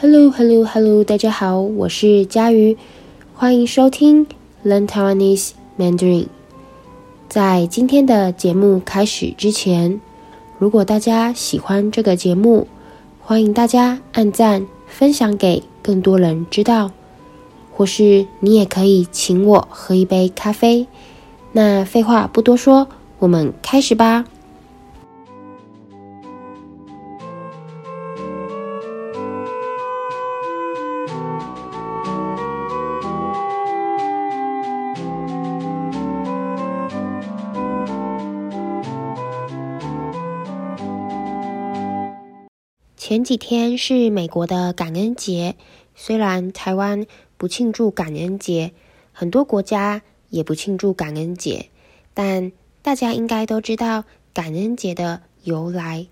Hello, Hello, Hello！大家好，我是佳瑜，欢迎收听 Learn Taiwanese Mandarin。在今天的节目开始之前，如果大家喜欢这个节目，欢迎大家按赞、分享给更多人知道，或是你也可以请我喝一杯咖啡。那废话不多说，我们开始吧。前几天是美国的感恩节，虽然台湾不庆祝感恩节，很多国家也不庆祝感恩节，但大家应该都知道感恩节的由来。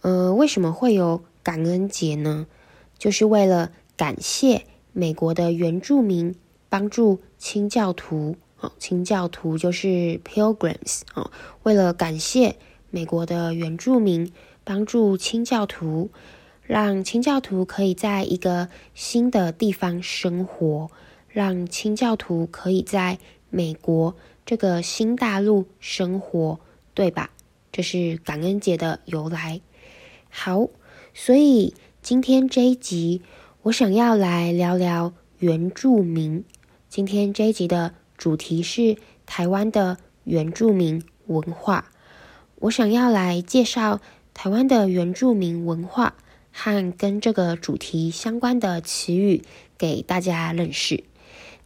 呃，为什么会有感恩节呢？就是为了感谢美国的原住民帮助清教徒，哦，清教徒就是 Pilgrims，哦，为了感谢美国的原住民。帮助清教徒，让清教徒可以在一个新的地方生活，让清教徒可以在美国这个新大陆生活，对吧？这是感恩节的由来。好，所以今天这一集我想要来聊聊原住民。今天这一集的主题是台湾的原住民文化，我想要来介绍。台湾的原住民文化和跟这个主题相关的词语给大家认识。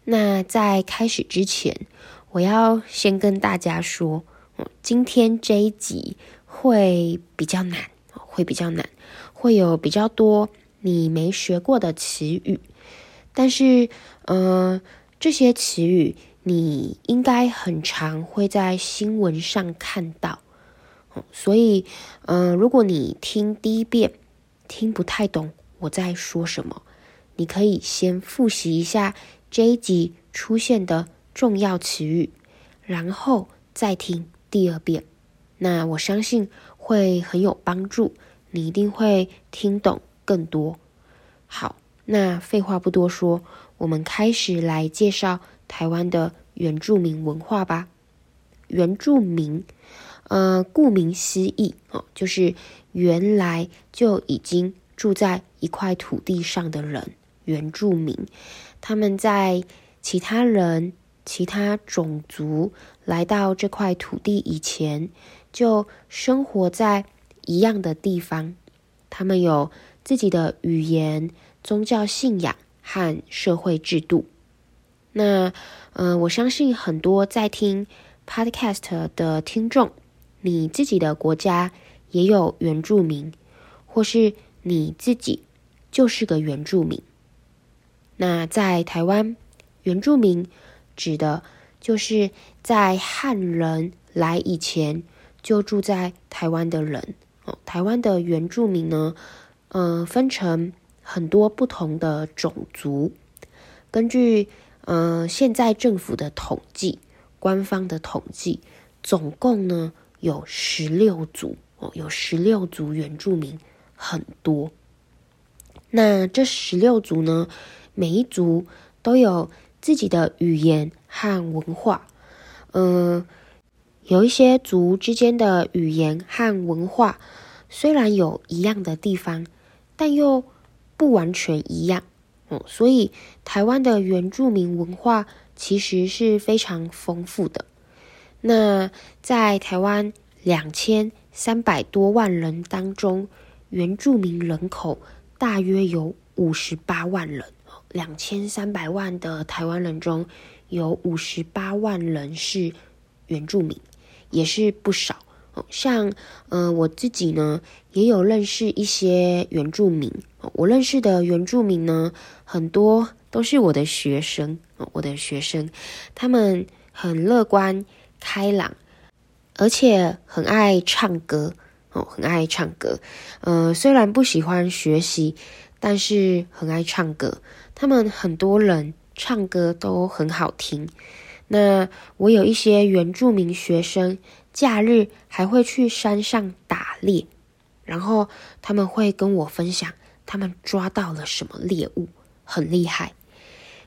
那在开始之前，我要先跟大家说，今天这一集会比较难，会比较难，会有比较多你没学过的词语。但是，呃，这些词语你应该很常会在新闻上看到。所以，嗯、呃，如果你听第一遍听不太懂我在说什么，你可以先复习一下这一集出现的重要词语，然后再听第二遍。那我相信会很有帮助，你一定会听懂更多。好，那废话不多说，我们开始来介绍台湾的原住民文化吧。原住民。呃，顾名思义哦，就是原来就已经住在一块土地上的人，原住民。他们在其他人、其他种族来到这块土地以前，就生活在一样的地方。他们有自己的语言、宗教信仰和社会制度。那，呃，我相信很多在听 Podcast 的听众。你自己的国家也有原住民，或是你自己就是个原住民。那在台湾，原住民指的就是在汉人来以前就住在台湾的人。哦，台湾的原住民呢，嗯、呃，分成很多不同的种族。根据嗯、呃，现在政府的统计，官方的统计，总共呢。有十六族哦，有十六族原住民，很多。那这十六族呢，每一族都有自己的语言和文化。嗯、有一些族之间的语言和文化虽然有一样的地方，但又不完全一样。哦，所以台湾的原住民文化其实是非常丰富的。那在台湾两千三百多万人当中，原住民人口大约有五十八万人。两千三百万的台湾人中，有五十八万人是原住民，也是不少。像、呃，我自己呢，也有认识一些原住民。我认识的原住民呢，很多都是我的学生。我的学生，他们很乐观。开朗，而且很爱唱歌哦，很爱唱歌。呃，虽然不喜欢学习，但是很爱唱歌。他们很多人唱歌都很好听。那我有一些原住民学生，假日还会去山上打猎，然后他们会跟我分享他们抓到了什么猎物，很厉害。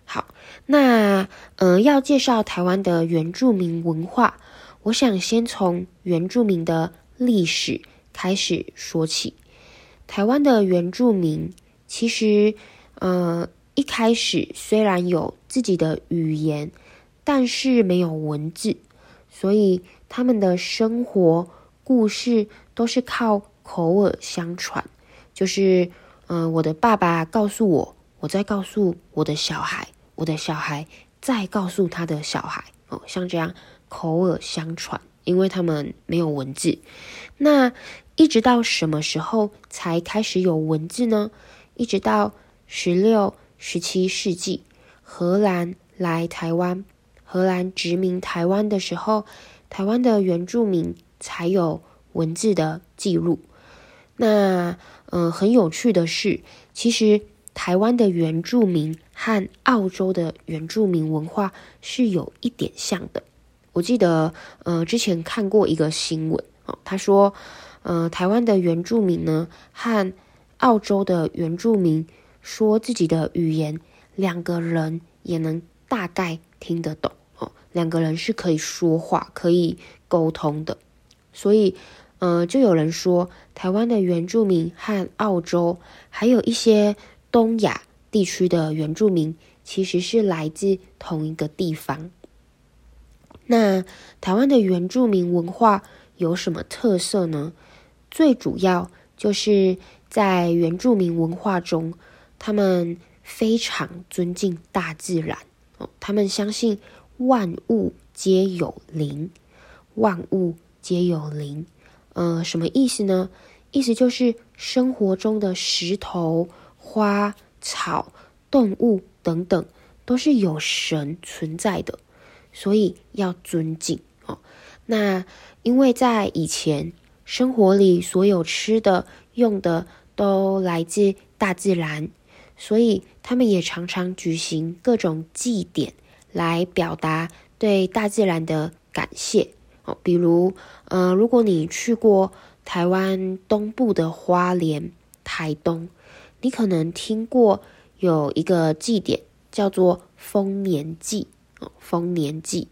好，那呃，要介绍台湾的原住民文化，我想先从原住民的历史开始说起。台湾的原住民其实，呃，一开始虽然有自己的语言，但是没有文字，所以他们的生活故事都是靠口耳相传，就是，嗯、呃，我的爸爸告诉我，我再告诉我的小孩，我的小孩再告诉他的小孩，哦，像这样口耳相传，因为他们没有文字。那一直到什么时候才开始有文字呢？一直到十六、十七世纪，荷兰来台湾，荷兰殖民台湾的时候，台湾的原住民才有文字的记录。那，嗯、很有趣的是，其实台湾的原住民和澳洲的原住民文化是有一点像的。我记得，呃，之前看过一个新闻哦，他说，呃，台湾的原住民呢，和澳洲的原住民说自己的语言，两个人也能大概听得懂哦，两个人是可以说话、可以沟通的，所以。呃，就有人说，台湾的原住民和澳洲还有一些东亚地区的原住民，其实是来自同一个地方。那台湾的原住民文化有什么特色呢？最主要就是在原住民文化中，他们非常尊敬大自然哦，他们相信万物皆有灵，万物皆有灵。呃，什么意思呢？意思就是生活中的石头、花草、动物等等，都是有神存在的，所以要尊敬哦。那因为在以前生活里，所有吃的、用的都来自大自然，所以他们也常常举行各种祭典来表达对大自然的感谢。哦，比如，呃，如果你去过台湾东部的花莲、台东，你可能听过有一个祭典叫做丰年祭。哦，丰年祭，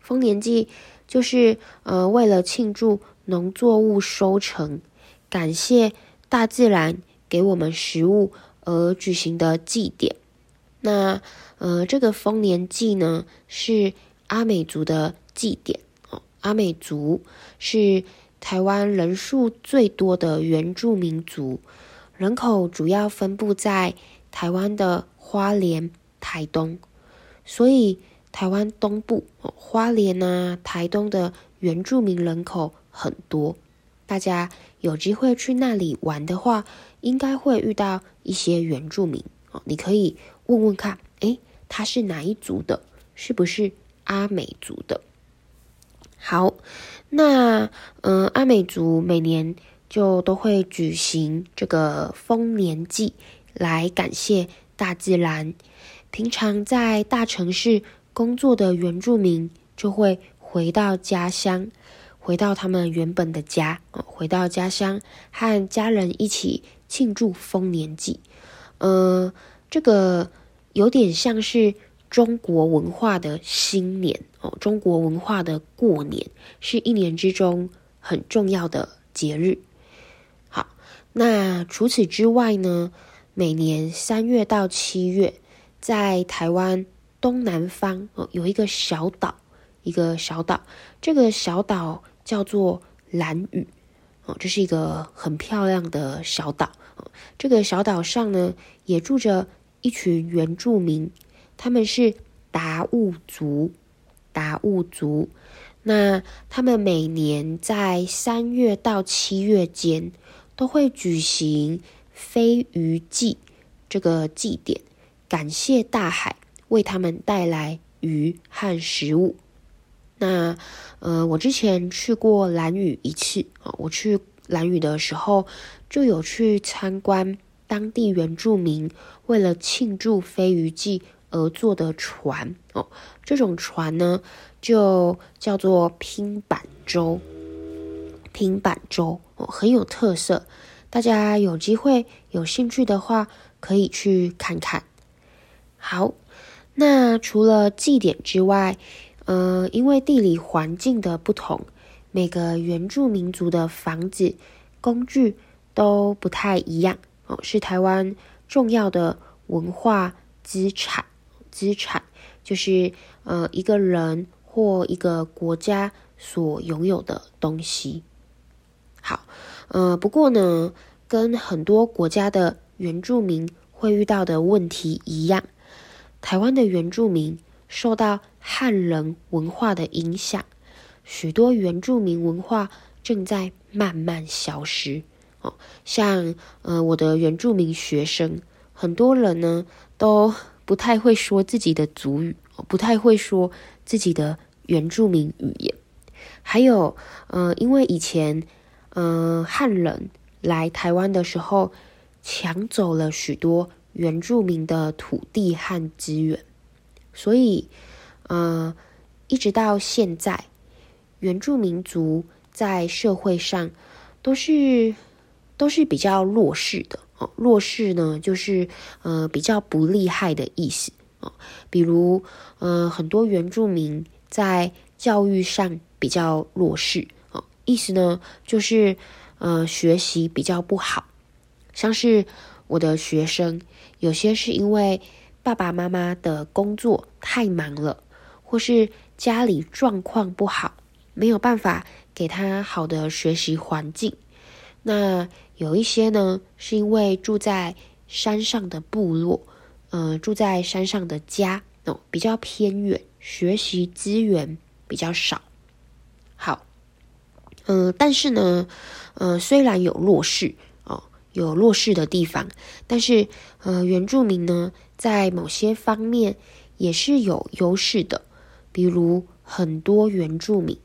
丰年祭就是呃，为了庆祝农作物收成，感谢大自然给我们食物而举行的祭典。那呃，这个丰年祭呢，是阿美族的祭典哦。阿美族是台湾人数最多的原住民族，人口主要分布在台湾的花莲、台东，所以台湾东部花莲啊、台东的原住民人口很多。大家有机会去那里玩的话，应该会遇到一些原住民哦。你可以问问看，诶，他是哪一族的？是不是阿美族的？好，那嗯，阿美族每年就都会举行这个丰年祭，来感谢大自然。平常在大城市工作的原住民就会回到家乡，回到他们原本的家，回到家乡和家人一起庆祝丰年祭。呃，这个有点像是。中国文化的新年哦，中国文化的过年是一年之中很重要的节日。那除此之外呢，每年三月到七月，在台湾东南方哦，有一个小岛，一个小岛，这个小岛叫做兰屿哦，这是一个很漂亮的小岛。这个小岛上呢，也住着一群原住民。他们是达悟族，达悟族。那他们每年在三月到七月间都会举行飞鱼祭这个祭典，感谢大海为他们带来鱼和食物。那呃，我之前去过兰屿一次啊，我去兰屿的时候就有去参观当地原住民为了庆祝飞鱼祭。而坐的船哦，这种船呢，就叫做拼板舟。平板舟哦，很有特色。大家有机会有兴趣的话，可以去看看。好，那除了祭典之外，呃，因为地理环境的不同，每个原住民族的房子、工具都不太一样哦，是台湾重要的文化资产。资产就是呃一个人或一个国家所拥有的东西。好，呃，不过呢，跟很多国家的原住民会遇到的问题一样，台湾的原住民受到汉人文化的影响。许多原住民文化正在慢慢消失哦，像呃我的原住民学生，很多人呢都不太会说自己的族语，不太会说自己的原住民语言。还有呃，因为以前呃汉人来台湾的时候，抢走了许多原住民的土地和资源，所以呃一直到现在。原住民族在社会上都是都是比较弱势的哦，弱势呢就是呃比较不厉害的意思哦。比如呃很多原住民在教育上比较弱势，意思呢就是呃学习比较不好，像是我的学生有些是因为爸爸妈妈的工作太忙了，或是家里状况不好。没有办法给他好的学习环境，那有一些呢，是因为住在山上的部落，呃，住在山上的家哦，比较偏远，学习资源比较少。好，呃，但是呢，呃，虽然有弱势哦，有弱势的地方，但是呃，原住民呢，在某些方面也是有优势的，比如很多原住民。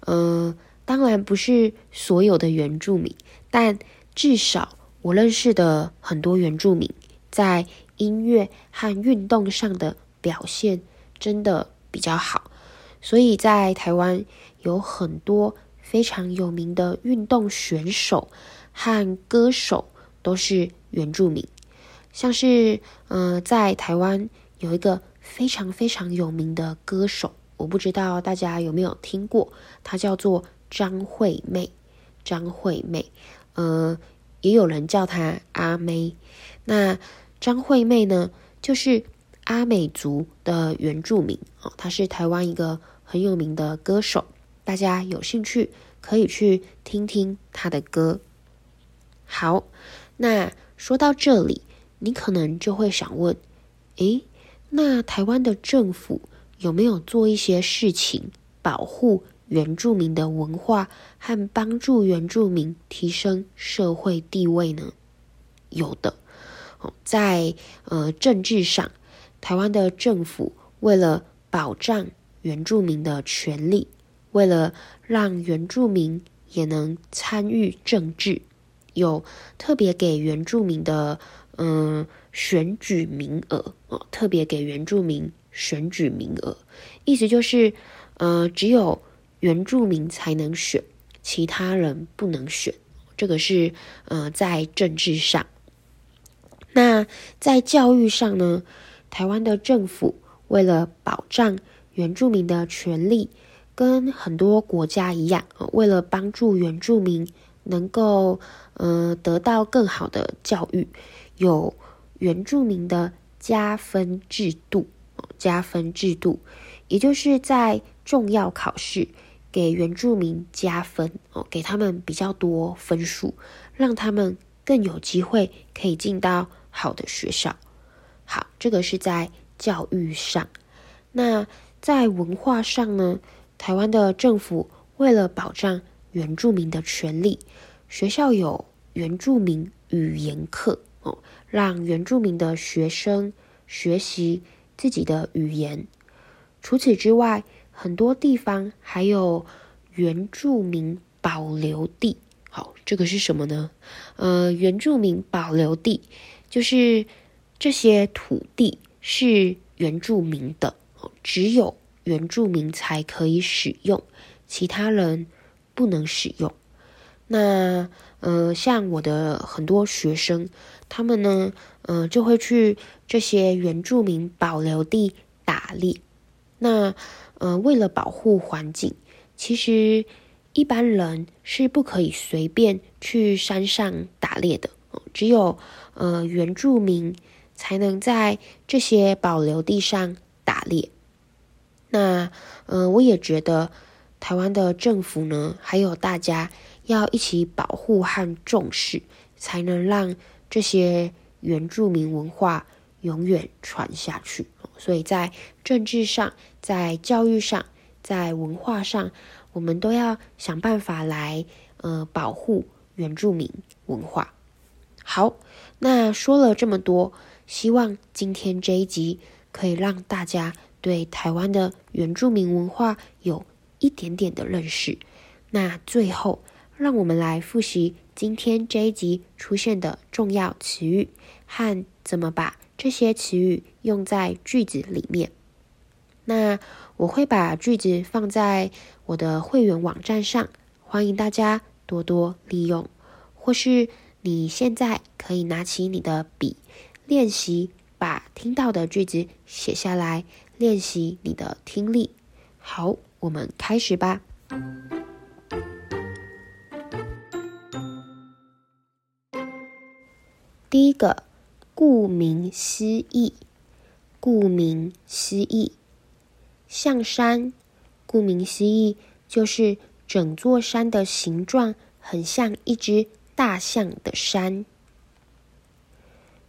呃，当然不是所有的原住民，但至少我认识的很多原住民在音乐和运动上的表现真的比较好，所以在台湾有很多非常有名的运动选手和歌手都是原住民，像是呃，在台湾有一个非常非常有名的歌手。我不知道大家有没有听过，她叫做张惠妹。张惠妹，呃，也有人叫她阿妹。那张惠妹呢，就是阿美族的原住民哦，她是台湾一个很有名的歌手。大家有兴趣可以去听听他的歌。好，那说到这里，你可能就会想问：诶，那台湾的政府，有没有做一些事情保护原住民的文化和帮助原住民提升社会地位呢？有的，在呃政治上，台湾的政府为了保障原住民的权利，为了让原住民也能参与政治，有特别给原住民的嗯、选举名额哦，特别给原住民。选举名额，意思就是，呃，只有原住民才能选，其他人不能选。这个是呃，在政治上。那在教育上呢？台湾的政府为了保障原住民的权利，跟很多国家一样，为了帮助原住民能够呃得到更好的教育，有原住民的加分制度。加分制度，也就是在重要考试给原住民加分哦，给他们比较多分数，让他们更有机会可以进到好的学校。好，这个是在教育上。那在文化上呢？台湾的政府为了保障原住民的权利，学校有原住民语言课哦，让原住民的学生学习。自己的语言。除此之外，很多地方还有原住民保留地。好，这个是什么呢？呃，原住民保留地就是这些土地是原住民的，只有原住民才可以使用，其他人不能使用。那呃，像我的很多学生，他们呢，呃，就会去这些原住民保留地打猎。那，呃，为了保护环境，其实一般人是不可以随便去山上打猎的，只有呃原住民才能在这些保留地上打猎。那，呃，我也觉得台湾的政府呢，还有大家。要一起保护和重视，才能让这些原住民文化永远传下去。所以在政治上、在教育上、在文化上，我们都要想办法来呃保护原住民文化。好，那说了这么多，希望今天这一集可以让大家对台湾的原住民文化有一点点的认识。那最后。让我们来复习今天这一集出现的重要词语和怎么把这些词语用在句子里面。那我会把句子放在我的会员网站上，欢迎大家多多利用。或是你现在可以拿起你的笔，练习把听到的句子写下来，练习你的听力。好，我们开始吧。第一个，顾名思义，顾名思义，象山，顾名思义就是整座山的形状很像一只大象的山。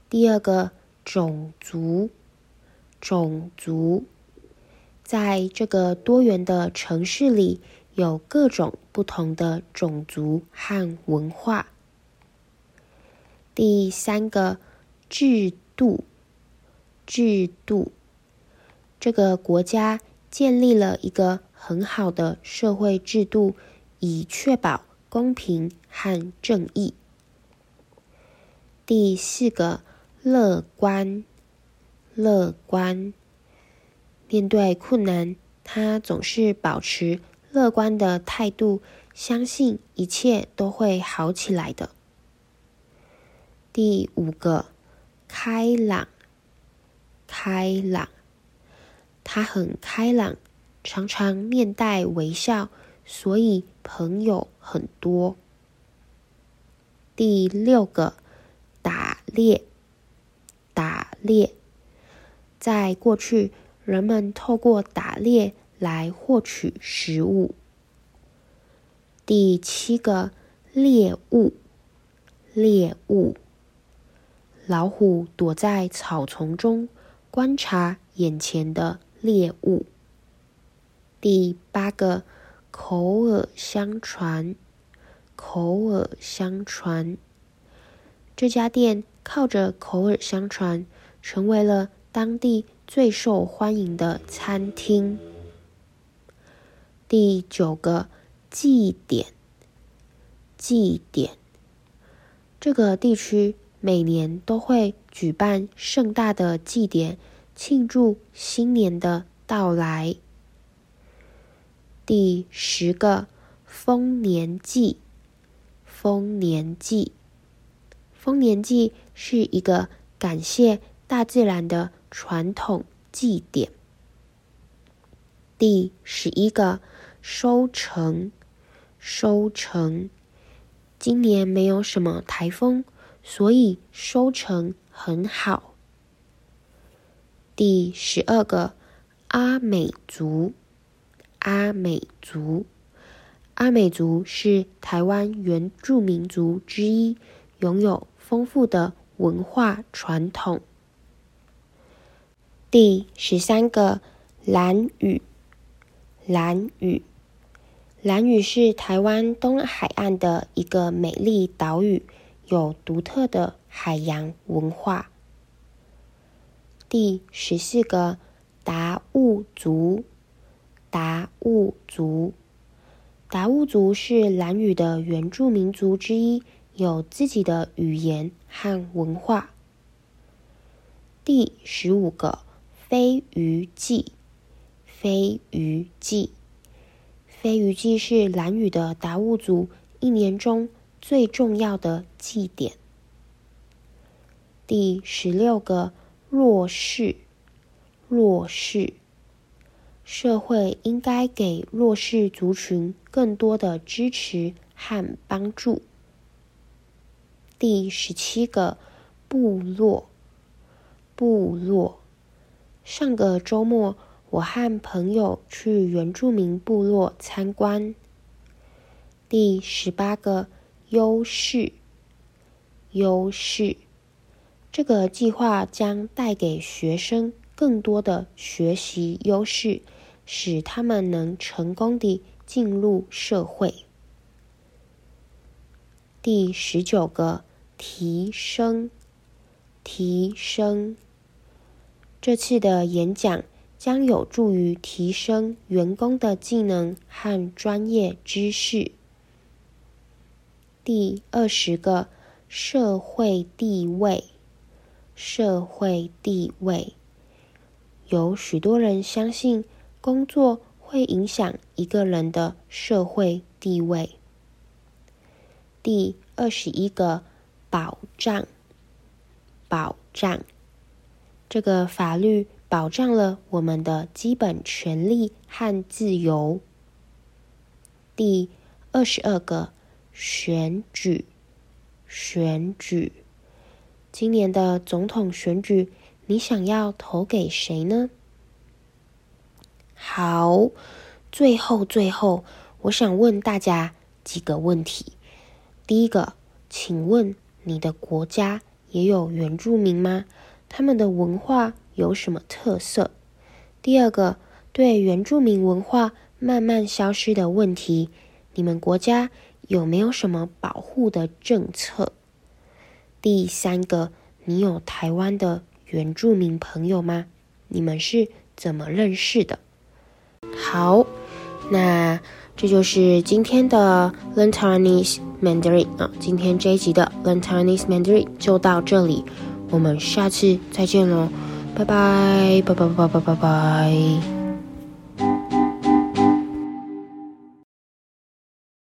第二个，种族，种族，在这个多元的城市里，有各种不同的种族和文化。第三个，制度，制度，这个国家建立了一个很好的社会制度，以确保公平和正义。第四个，乐观，乐观，面对困难，他总是保持乐观的态度，相信一切都会好起来的。第五个，开朗，开朗，他很开朗，常常面带微笑，所以朋友很多。第六个，打猎，打猎，在过去，人们透过打猎来获取食物。第七个，猎物，猎物。老虎躲在草丛中，观察眼前的猎物。第八个，口耳相传，口耳相传。这家店靠着口耳相传，成为了当地最受欢迎的餐厅。第九个，祭典，祭典。这个地区。每年都会举办盛大的祭典，庆祝新年的到来。第十个，丰年祭，丰年祭，丰年祭是一个感谢大自然的传统祭典。第十一个，收成，收成，今年没有什么台风。所以收成很好。第十二个，阿美族，阿美族，阿美族是台湾原住民族之一，拥有丰富的文化传统。第十三个，蓝屿，蓝屿，蓝屿是台湾东海岸的一个美丽岛屿。有独特的海洋文化。第十四个，达悟族，达悟族，达悟族是蓝屿的原住民族之一，有自己的语言和文化。第十五个，飞鱼祭，飞鱼祭，飞鱼祭是兰屿的达悟族一年中最重要的祭典。第十六个弱势，弱势，社会应该给弱势族群更多的支持和帮助。第十七个部落，部落，上个周末我和朋友去原住民部落参观。第十八个优势，优势。这个计划将带给学生更多的学习优势，使他们能成功地进入社会。第十九个，提升，提升。这次的演讲将有助于提升员工的技能和专业知识。第二十个，社会地位。社会地位，有许多人相信工作会影响一个人的社会地位。第二十一个，保障，保障，这个法律保障了我们的基本权利和自由。第二十二个，选举，选举。今年的总统选举，你想要投给谁呢？好，最后最后，我想问大家几个问题。第一个，请问你的国家也有原住民吗？他们的文化有什么特色？第二个，对原住民文化慢慢消失的问题，你们国家有没有什么保护的政策？第三个，你有台湾的原住民朋友吗？你们是怎么认识的？好，那这就是今天的 Learn Taiwanese Mandarin 啊，今天这一集的 Learn Taiwanese Mandarin 就到这里，我们下次再见喽，拜拜，拜拜拜拜拜拜。